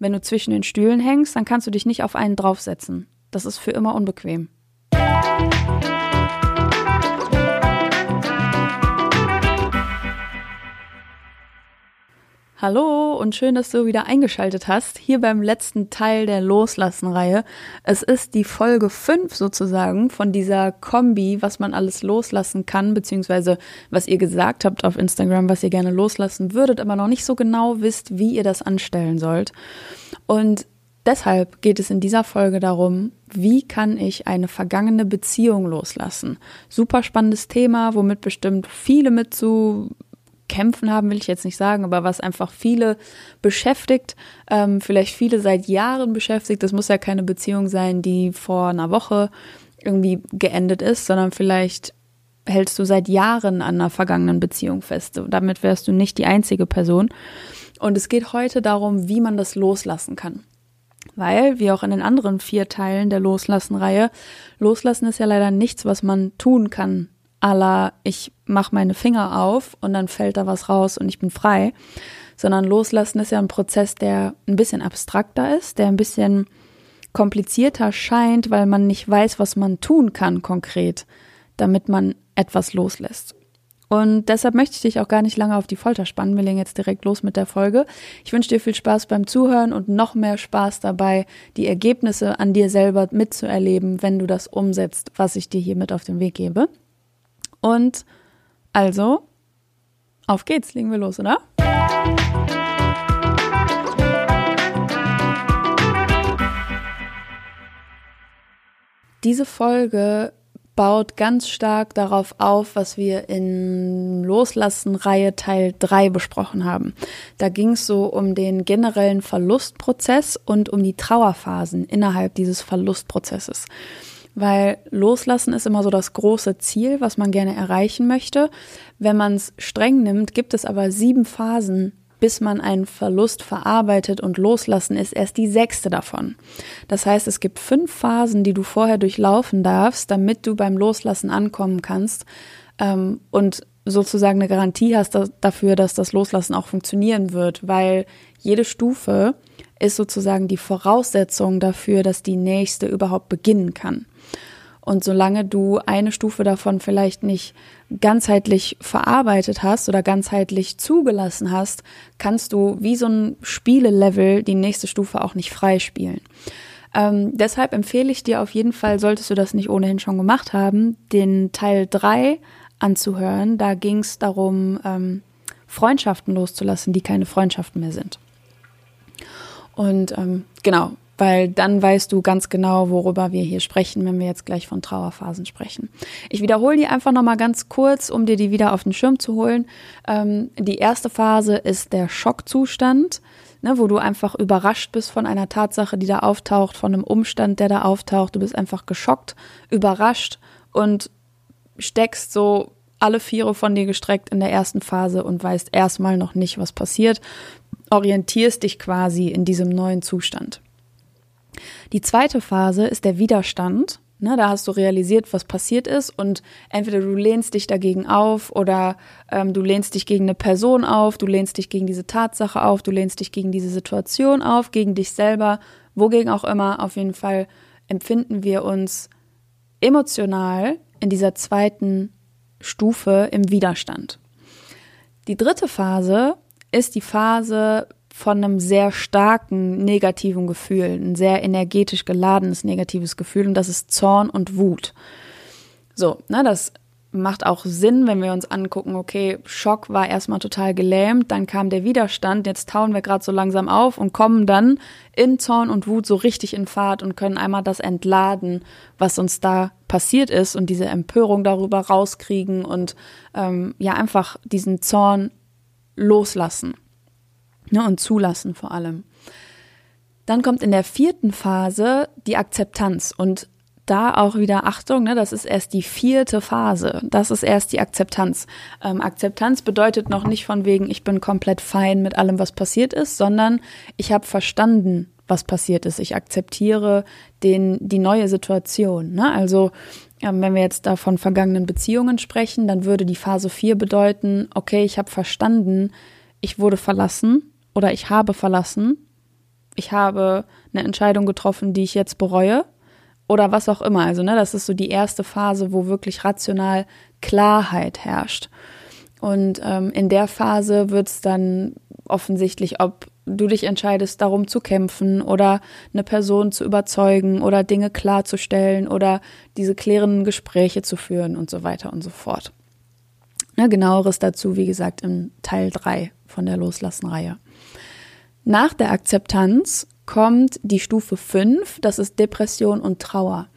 Wenn du zwischen den Stühlen hängst, dann kannst du dich nicht auf einen draufsetzen. Das ist für immer unbequem. Hallo und schön, dass du wieder eingeschaltet hast, hier beim letzten Teil der Loslassen-Reihe. Es ist die Folge 5 sozusagen von dieser Kombi, was man alles loslassen kann, beziehungsweise was ihr gesagt habt auf Instagram, was ihr gerne loslassen würdet, aber noch nicht so genau wisst, wie ihr das anstellen sollt. Und deshalb geht es in dieser Folge darum, wie kann ich eine vergangene Beziehung loslassen? Super spannendes Thema, womit bestimmt viele mit zu kämpfen haben, will ich jetzt nicht sagen, aber was einfach viele beschäftigt, ähm, vielleicht viele seit Jahren beschäftigt. Das muss ja keine Beziehung sein, die vor einer Woche irgendwie geendet ist, sondern vielleicht hältst du seit Jahren an einer vergangenen Beziehung fest. Damit wärst du nicht die einzige Person. Und es geht heute darum, wie man das loslassen kann. Weil, wie auch in den anderen vier Teilen der Loslassen-Reihe, Loslassen ist ja leider nichts, was man tun kann aller ich mache meine Finger auf und dann fällt da was raus und ich bin frei, sondern loslassen ist ja ein Prozess, der ein bisschen abstrakter ist, der ein bisschen komplizierter scheint, weil man nicht weiß, was man tun kann konkret, damit man etwas loslässt. Und deshalb möchte ich dich auch gar nicht lange auf die Folter spannen. Wir legen jetzt direkt los mit der Folge. Ich wünsche dir viel Spaß beim Zuhören und noch mehr Spaß dabei, die Ergebnisse an dir selber mitzuerleben, wenn du das umsetzt, was ich dir hier mit auf den Weg gebe. Und also, auf geht's, legen wir los, oder? Diese Folge baut ganz stark darauf auf, was wir in Loslassen-Reihe Teil 3 besprochen haben. Da ging es so um den generellen Verlustprozess und um die Trauerphasen innerhalb dieses Verlustprozesses weil loslassen ist immer so das große Ziel, was man gerne erreichen möchte. Wenn man es streng nimmt, gibt es aber sieben Phasen, bis man einen Verlust verarbeitet und loslassen ist erst die sechste davon. Das heißt, es gibt fünf Phasen, die du vorher durchlaufen darfst, damit du beim Loslassen ankommen kannst ähm, und sozusagen eine Garantie hast dafür, dass das Loslassen auch funktionieren wird, weil jede Stufe ist sozusagen die Voraussetzung dafür, dass die nächste überhaupt beginnen kann. Und solange du eine Stufe davon vielleicht nicht ganzheitlich verarbeitet hast oder ganzheitlich zugelassen hast, kannst du wie so ein Spielelevel die nächste Stufe auch nicht freispielen. Ähm, deshalb empfehle ich dir auf jeden Fall, solltest du das nicht ohnehin schon gemacht haben, den Teil 3 anzuhören. Da ging es darum, ähm, Freundschaften loszulassen, die keine Freundschaften mehr sind. Und ähm, genau, weil dann weißt du ganz genau, worüber wir hier sprechen, wenn wir jetzt gleich von Trauerphasen sprechen. Ich wiederhole die einfach nochmal ganz kurz, um dir die wieder auf den Schirm zu holen. Ähm, die erste Phase ist der Schockzustand, ne, wo du einfach überrascht bist von einer Tatsache, die da auftaucht, von einem Umstand, der da auftaucht. Du bist einfach geschockt, überrascht und steckst so alle Viere von dir gestreckt in der ersten Phase und weißt erstmal noch nicht, was passiert, orientierst dich quasi in diesem neuen Zustand. Die zweite Phase ist der Widerstand. Ne, da hast du realisiert, was passiert ist und entweder du lehnst dich dagegen auf oder ähm, du lehnst dich gegen eine Person auf, du lehnst dich gegen diese Tatsache auf, du lehnst dich gegen diese Situation auf, gegen dich selber, wogegen auch immer. Auf jeden Fall empfinden wir uns emotional in dieser zweiten Stufe im Widerstand. Die dritte Phase ist die Phase, von einem sehr starken negativen Gefühl, ein sehr energetisch geladenes negatives Gefühl und das ist Zorn und Wut. So, ne, das macht auch Sinn, wenn wir uns angucken, okay, Schock war erstmal total gelähmt, dann kam der Widerstand, jetzt tauen wir gerade so langsam auf und kommen dann in Zorn und Wut so richtig in Fahrt und können einmal das entladen, was uns da passiert ist und diese Empörung darüber rauskriegen und ähm, ja einfach diesen Zorn loslassen ne, und zulassen vor allem. Dann kommt in der vierten Phase die Akzeptanz und da auch wieder Achtung, ne, das ist erst die vierte Phase. Das ist erst die Akzeptanz. Ähm, Akzeptanz bedeutet noch nicht von wegen, ich bin komplett fein mit allem, was passiert ist, sondern ich habe verstanden, was passiert ist. Ich akzeptiere den, die neue Situation. Ne? Also ähm, wenn wir jetzt da von vergangenen Beziehungen sprechen, dann würde die Phase 4 bedeuten, okay, ich habe verstanden, ich wurde verlassen, oder ich habe verlassen, ich habe eine Entscheidung getroffen, die ich jetzt bereue oder was auch immer. Also, ne, das ist so die erste Phase, wo wirklich rational Klarheit herrscht. Und ähm, in der Phase wird es dann offensichtlich, ob du dich entscheidest, darum zu kämpfen oder eine Person zu überzeugen oder Dinge klarzustellen oder diese klärenden Gespräche zu führen und so weiter und so fort. Ne, genaueres dazu, wie gesagt, im Teil 3 von der Loslassen-Reihe. Nach der Akzeptanz kommt die Stufe 5, das ist Depression und Trauer.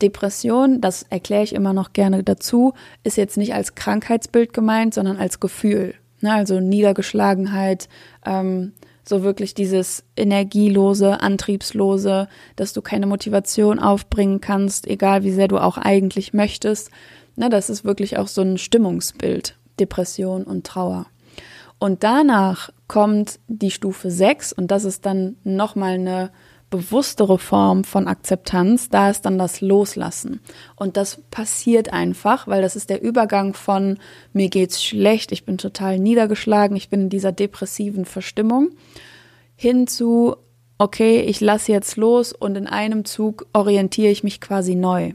Depression, das erkläre ich immer noch gerne dazu, ist jetzt nicht als Krankheitsbild gemeint, sondern als Gefühl. Ne, also Niedergeschlagenheit, ähm, so wirklich dieses energielose, antriebslose, dass du keine Motivation aufbringen kannst, egal wie sehr du auch eigentlich möchtest. Ne, das ist wirklich auch so ein Stimmungsbild, Depression und Trauer. Und danach kommt die Stufe 6 und das ist dann nochmal eine bewusstere Form von Akzeptanz, da ist dann das Loslassen. Und das passiert einfach, weil das ist der Übergang von mir geht's schlecht, ich bin total niedergeschlagen, ich bin in dieser depressiven Verstimmung, hin zu okay, ich lasse jetzt los und in einem Zug orientiere ich mich quasi neu.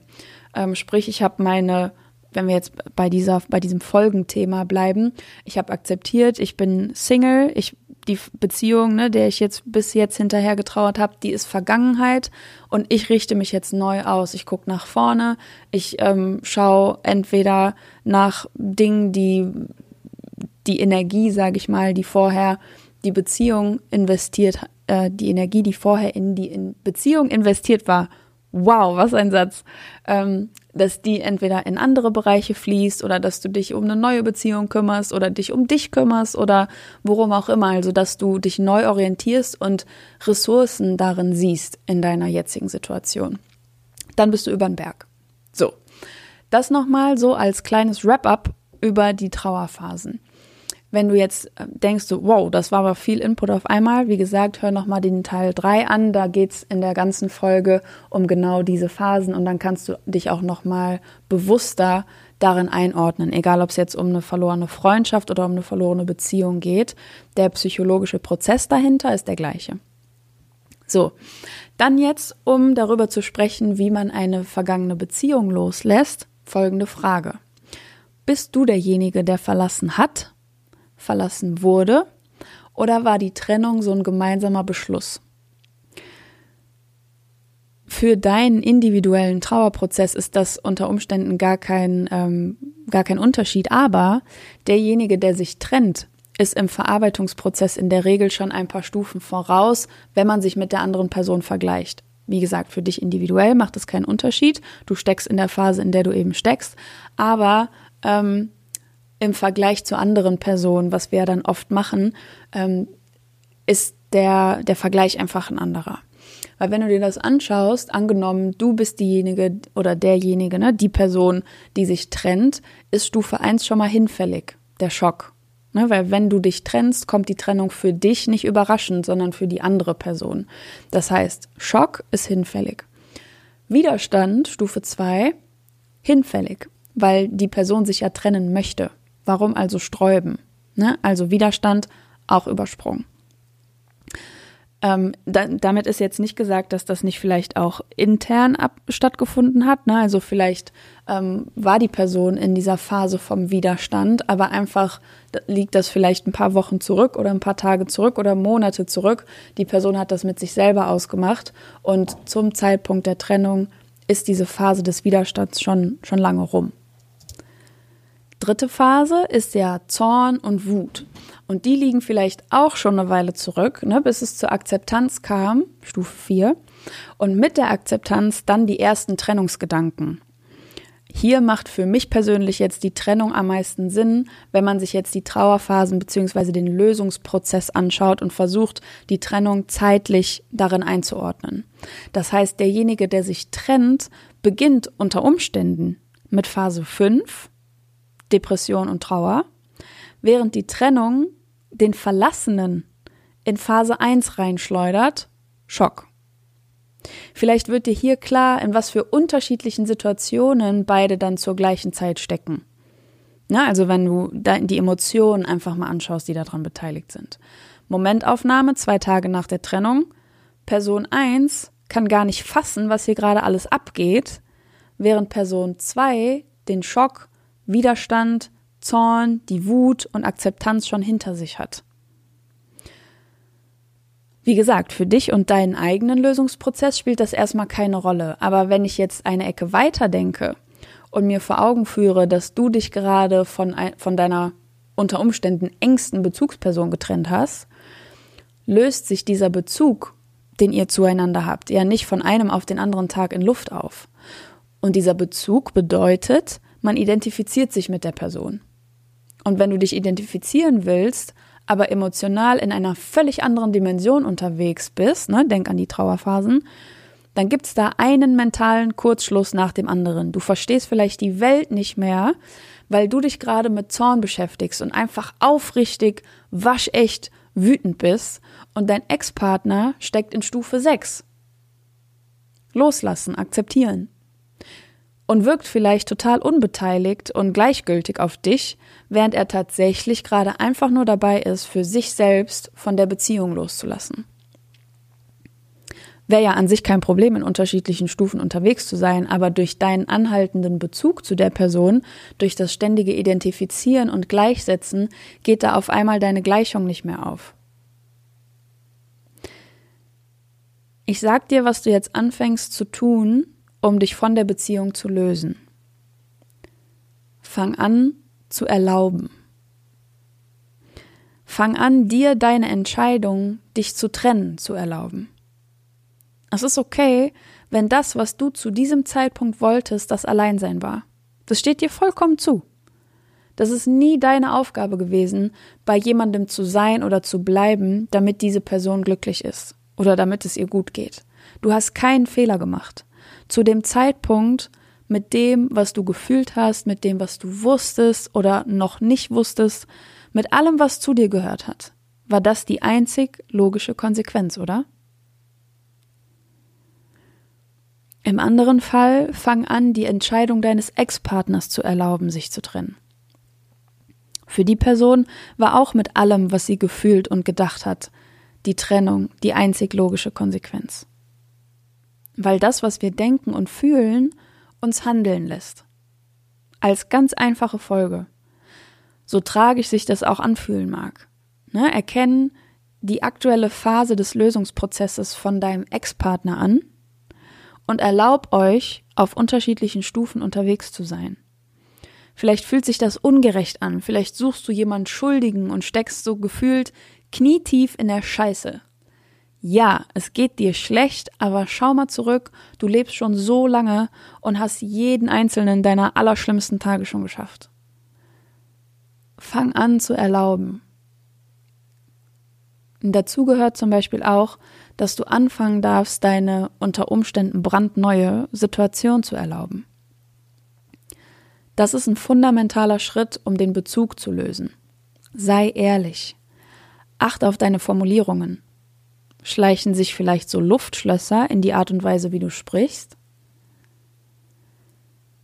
Ähm, sprich, ich habe meine wenn wir jetzt bei dieser, bei diesem Folgenthema bleiben, ich habe akzeptiert, ich bin Single, ich die Beziehung, ne, der ich jetzt bis jetzt hinterher getrauert habe, die ist Vergangenheit. Und ich richte mich jetzt neu aus. Ich gucke nach vorne, ich ähm, schaue entweder nach Dingen, die die Energie, sage ich mal, die vorher die Beziehung investiert, äh, die Energie, die vorher in die in Beziehung investiert war, wow, was ein Satz, ähm, dass die entweder in andere Bereiche fließt oder dass du dich um eine neue Beziehung kümmerst oder dich um dich kümmerst oder worum auch immer. Also, dass du dich neu orientierst und Ressourcen darin siehst in deiner jetzigen Situation. Dann bist du über den Berg. So. Das nochmal so als kleines Wrap-up über die Trauerphasen. Wenn du jetzt äh, denkst, so, wow, das war aber viel Input auf einmal, wie gesagt, hör nochmal den Teil 3 an. Da geht es in der ganzen Folge um genau diese Phasen und dann kannst du dich auch nochmal bewusster darin einordnen, egal ob es jetzt um eine verlorene Freundschaft oder um eine verlorene Beziehung geht. Der psychologische Prozess dahinter ist der gleiche. So, dann jetzt, um darüber zu sprechen, wie man eine vergangene Beziehung loslässt, folgende Frage. Bist du derjenige, der verlassen hat verlassen wurde? Oder war die Trennung so ein gemeinsamer Beschluss? Für deinen individuellen Trauerprozess ist das unter Umständen gar kein, ähm, gar kein Unterschied, aber derjenige, der sich trennt, ist im Verarbeitungsprozess in der Regel schon ein paar Stufen voraus, wenn man sich mit der anderen Person vergleicht. Wie gesagt, für dich individuell macht es keinen Unterschied. Du steckst in der Phase, in der du eben steckst. Aber ähm, im Vergleich zu anderen Personen, was wir dann oft machen, ähm, ist der, der Vergleich einfach ein anderer. Weil wenn du dir das anschaust, angenommen, du bist diejenige oder derjenige, ne, die Person, die sich trennt, ist Stufe 1 schon mal hinfällig, der Schock. Ne, weil wenn du dich trennst, kommt die Trennung für dich nicht überraschend, sondern für die andere Person. Das heißt, Schock ist hinfällig. Widerstand, Stufe 2, hinfällig, weil die Person sich ja trennen möchte. Warum also sträuben? Ne? Also Widerstand auch übersprungen. Ähm, da, damit ist jetzt nicht gesagt, dass das nicht vielleicht auch intern ab, stattgefunden hat. Ne? Also vielleicht ähm, war die Person in dieser Phase vom Widerstand, aber einfach liegt das vielleicht ein paar Wochen zurück oder ein paar Tage zurück oder Monate zurück. Die Person hat das mit sich selber ausgemacht und zum Zeitpunkt der Trennung ist diese Phase des Widerstands schon, schon lange rum dritte Phase ist ja Zorn und Wut. Und die liegen vielleicht auch schon eine Weile zurück, ne, bis es zur Akzeptanz kam, Stufe 4. Und mit der Akzeptanz dann die ersten Trennungsgedanken. Hier macht für mich persönlich jetzt die Trennung am meisten Sinn, wenn man sich jetzt die Trauerphasen bzw. den Lösungsprozess anschaut und versucht, die Trennung zeitlich darin einzuordnen. Das heißt, derjenige, der sich trennt, beginnt unter Umständen mit Phase 5 Depression und Trauer, während die Trennung den Verlassenen in Phase 1 reinschleudert, Schock. Vielleicht wird dir hier klar, in was für unterschiedlichen Situationen beide dann zur gleichen Zeit stecken. Na, also wenn du die Emotionen einfach mal anschaust, die daran beteiligt sind. Momentaufnahme zwei Tage nach der Trennung, Person 1 kann gar nicht fassen, was hier gerade alles abgeht, während Person 2 den Schock, Widerstand, Zorn, die Wut und Akzeptanz schon hinter sich hat. Wie gesagt, für dich und deinen eigenen Lösungsprozess spielt das erstmal keine Rolle. Aber wenn ich jetzt eine Ecke weiter denke und mir vor Augen führe, dass du dich gerade von, von deiner unter Umständen engsten Bezugsperson getrennt hast, löst sich dieser Bezug, den ihr zueinander habt, ja nicht von einem auf den anderen Tag in Luft auf. Und dieser Bezug bedeutet, man identifiziert sich mit der Person. Und wenn du dich identifizieren willst, aber emotional in einer völlig anderen Dimension unterwegs bist, ne, denk an die Trauerphasen, dann gibt's da einen mentalen Kurzschluss nach dem anderen. Du verstehst vielleicht die Welt nicht mehr, weil du dich gerade mit Zorn beschäftigst und einfach aufrichtig, waschecht wütend bist und dein Ex-Partner steckt in Stufe 6. Loslassen, akzeptieren. Und wirkt vielleicht total unbeteiligt und gleichgültig auf dich, während er tatsächlich gerade einfach nur dabei ist, für sich selbst von der Beziehung loszulassen. Wäre ja an sich kein Problem, in unterschiedlichen Stufen unterwegs zu sein, aber durch deinen anhaltenden Bezug zu der Person, durch das ständige Identifizieren und Gleichsetzen, geht da auf einmal deine Gleichung nicht mehr auf. Ich sag dir, was du jetzt anfängst zu tun, um dich von der Beziehung zu lösen. Fang an zu erlauben. Fang an, dir deine Entscheidung, dich zu trennen, zu erlauben. Es ist okay, wenn das, was du zu diesem Zeitpunkt wolltest, das Alleinsein war. Das steht dir vollkommen zu. Das ist nie deine Aufgabe gewesen, bei jemandem zu sein oder zu bleiben, damit diese Person glücklich ist oder damit es ihr gut geht. Du hast keinen Fehler gemacht. Zu dem Zeitpunkt, mit dem, was du gefühlt hast, mit dem, was du wusstest oder noch nicht wusstest, mit allem, was zu dir gehört hat, war das die einzig logische Konsequenz, oder? Im anderen Fall fang an, die Entscheidung deines Ex-Partners zu erlauben, sich zu trennen. Für die Person war auch mit allem, was sie gefühlt und gedacht hat, die Trennung die einzig logische Konsequenz. Weil das, was wir denken und fühlen, uns handeln lässt. Als ganz einfache Folge. So tragisch sich das auch anfühlen mag. Ne? Erkennen die aktuelle Phase des Lösungsprozesses von deinem Ex-Partner an und erlaub euch, auf unterschiedlichen Stufen unterwegs zu sein. Vielleicht fühlt sich das ungerecht an, vielleicht suchst du jemanden Schuldigen und steckst so gefühlt knietief in der Scheiße. Ja, es geht dir schlecht, aber schau mal zurück, du lebst schon so lange und hast jeden einzelnen deiner allerschlimmsten Tage schon geschafft. Fang an zu erlauben. Und dazu gehört zum Beispiel auch, dass du anfangen darfst, deine unter Umständen brandneue Situation zu erlauben. Das ist ein fundamentaler Schritt, um den Bezug zu lösen. Sei ehrlich. Acht auf deine Formulierungen. Schleichen sich vielleicht so Luftschlösser in die Art und Weise, wie du sprichst?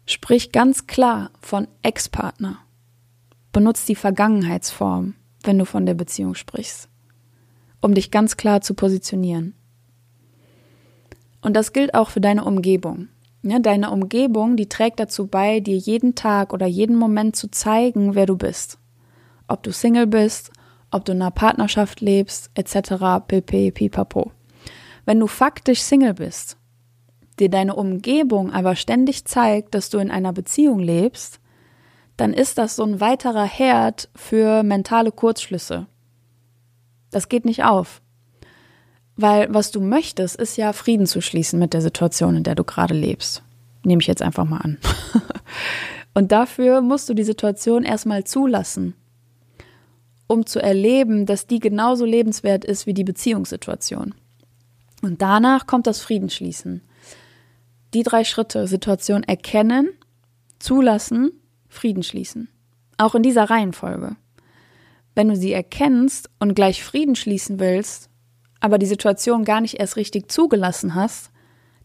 Sprich ganz klar von Ex-Partner. Benutz die Vergangenheitsform, wenn du von der Beziehung sprichst um dich ganz klar zu positionieren. Und das gilt auch für deine Umgebung. Ja, deine Umgebung, die trägt dazu bei, dir jeden Tag oder jeden Moment zu zeigen, wer du bist. Ob du Single bist, ob du in einer Partnerschaft lebst, etc. pp. pipapo. Wenn du faktisch Single bist, dir deine Umgebung aber ständig zeigt, dass du in einer Beziehung lebst, dann ist das so ein weiterer Herd für mentale Kurzschlüsse. Das geht nicht auf. Weil was du möchtest, ist ja Frieden zu schließen mit der Situation, in der du gerade lebst. Nehme ich jetzt einfach mal an. Und dafür musst du die Situation erstmal zulassen, um zu erleben, dass die genauso lebenswert ist wie die Beziehungssituation. Und danach kommt das Friedensschließen. Die drei Schritte, Situation erkennen, zulassen, Frieden schließen. Auch in dieser Reihenfolge. Wenn du sie erkennst und gleich Frieden schließen willst, aber die Situation gar nicht erst richtig zugelassen hast,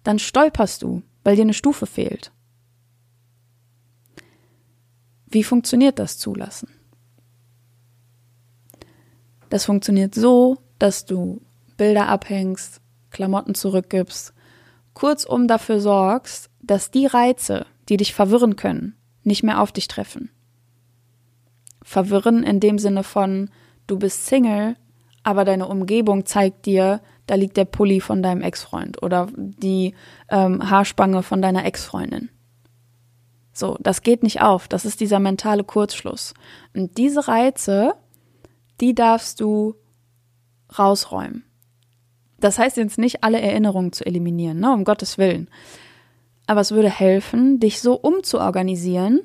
dann stolperst du, weil dir eine Stufe fehlt. Wie funktioniert das Zulassen? Das funktioniert so, dass du Bilder abhängst, Klamotten zurückgibst, kurzum dafür sorgst, dass die Reize, die dich verwirren können, nicht mehr auf dich treffen. Verwirren in dem Sinne von, du bist Single, aber deine Umgebung zeigt dir, da liegt der Pulli von deinem Ex-Freund oder die ähm, Haarspange von deiner Ex-Freundin. So, das geht nicht auf. Das ist dieser mentale Kurzschluss. Und diese Reize, die darfst du rausräumen. Das heißt jetzt nicht, alle Erinnerungen zu eliminieren, ne, um Gottes Willen. Aber es würde helfen, dich so umzuorganisieren,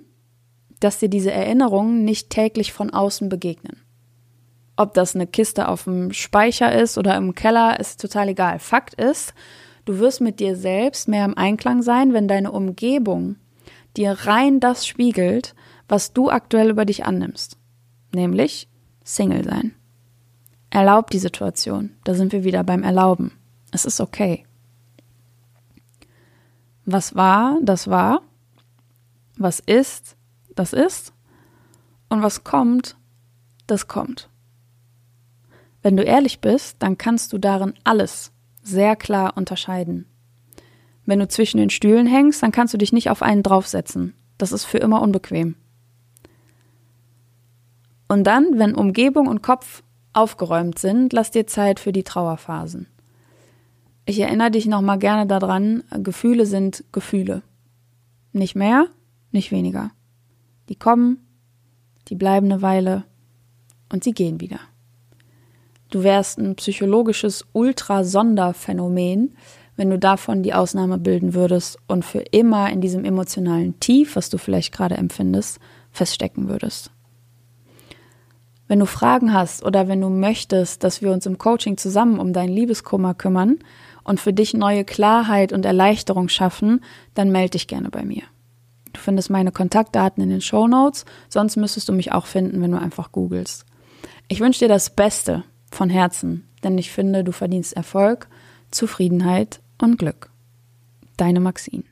dass dir diese Erinnerungen nicht täglich von außen begegnen. Ob das eine Kiste auf dem Speicher ist oder im Keller, ist total egal. Fakt ist, du wirst mit dir selbst mehr im Einklang sein, wenn deine Umgebung dir rein das spiegelt, was du aktuell über dich annimmst. Nämlich Single sein. Erlaub die Situation. Da sind wir wieder beim Erlauben. Es ist okay. Was war, das war. Was ist, das ist. Und was kommt, das kommt. Wenn du ehrlich bist, dann kannst du darin alles sehr klar unterscheiden. Wenn du zwischen den Stühlen hängst, dann kannst du dich nicht auf einen draufsetzen. Das ist für immer unbequem. Und dann, wenn Umgebung und Kopf aufgeräumt sind, lass dir Zeit für die Trauerphasen. Ich erinnere dich nochmal gerne daran, Gefühle sind Gefühle. Nicht mehr, nicht weniger. Die kommen, die bleiben eine Weile und sie gehen wieder. Du wärst ein psychologisches Ultrasonderphänomen, wenn du davon die Ausnahme bilden würdest und für immer in diesem emotionalen Tief, was du vielleicht gerade empfindest, feststecken würdest. Wenn du Fragen hast oder wenn du möchtest, dass wir uns im Coaching zusammen um dein Liebeskummer kümmern und für dich neue Klarheit und Erleichterung schaffen, dann melde dich gerne bei mir. Du findest meine Kontaktdaten in den Show Notes, sonst müsstest du mich auch finden, wenn du einfach googelst. Ich wünsche dir das Beste von Herzen, denn ich finde, du verdienst Erfolg, Zufriedenheit und Glück. Deine Maxine.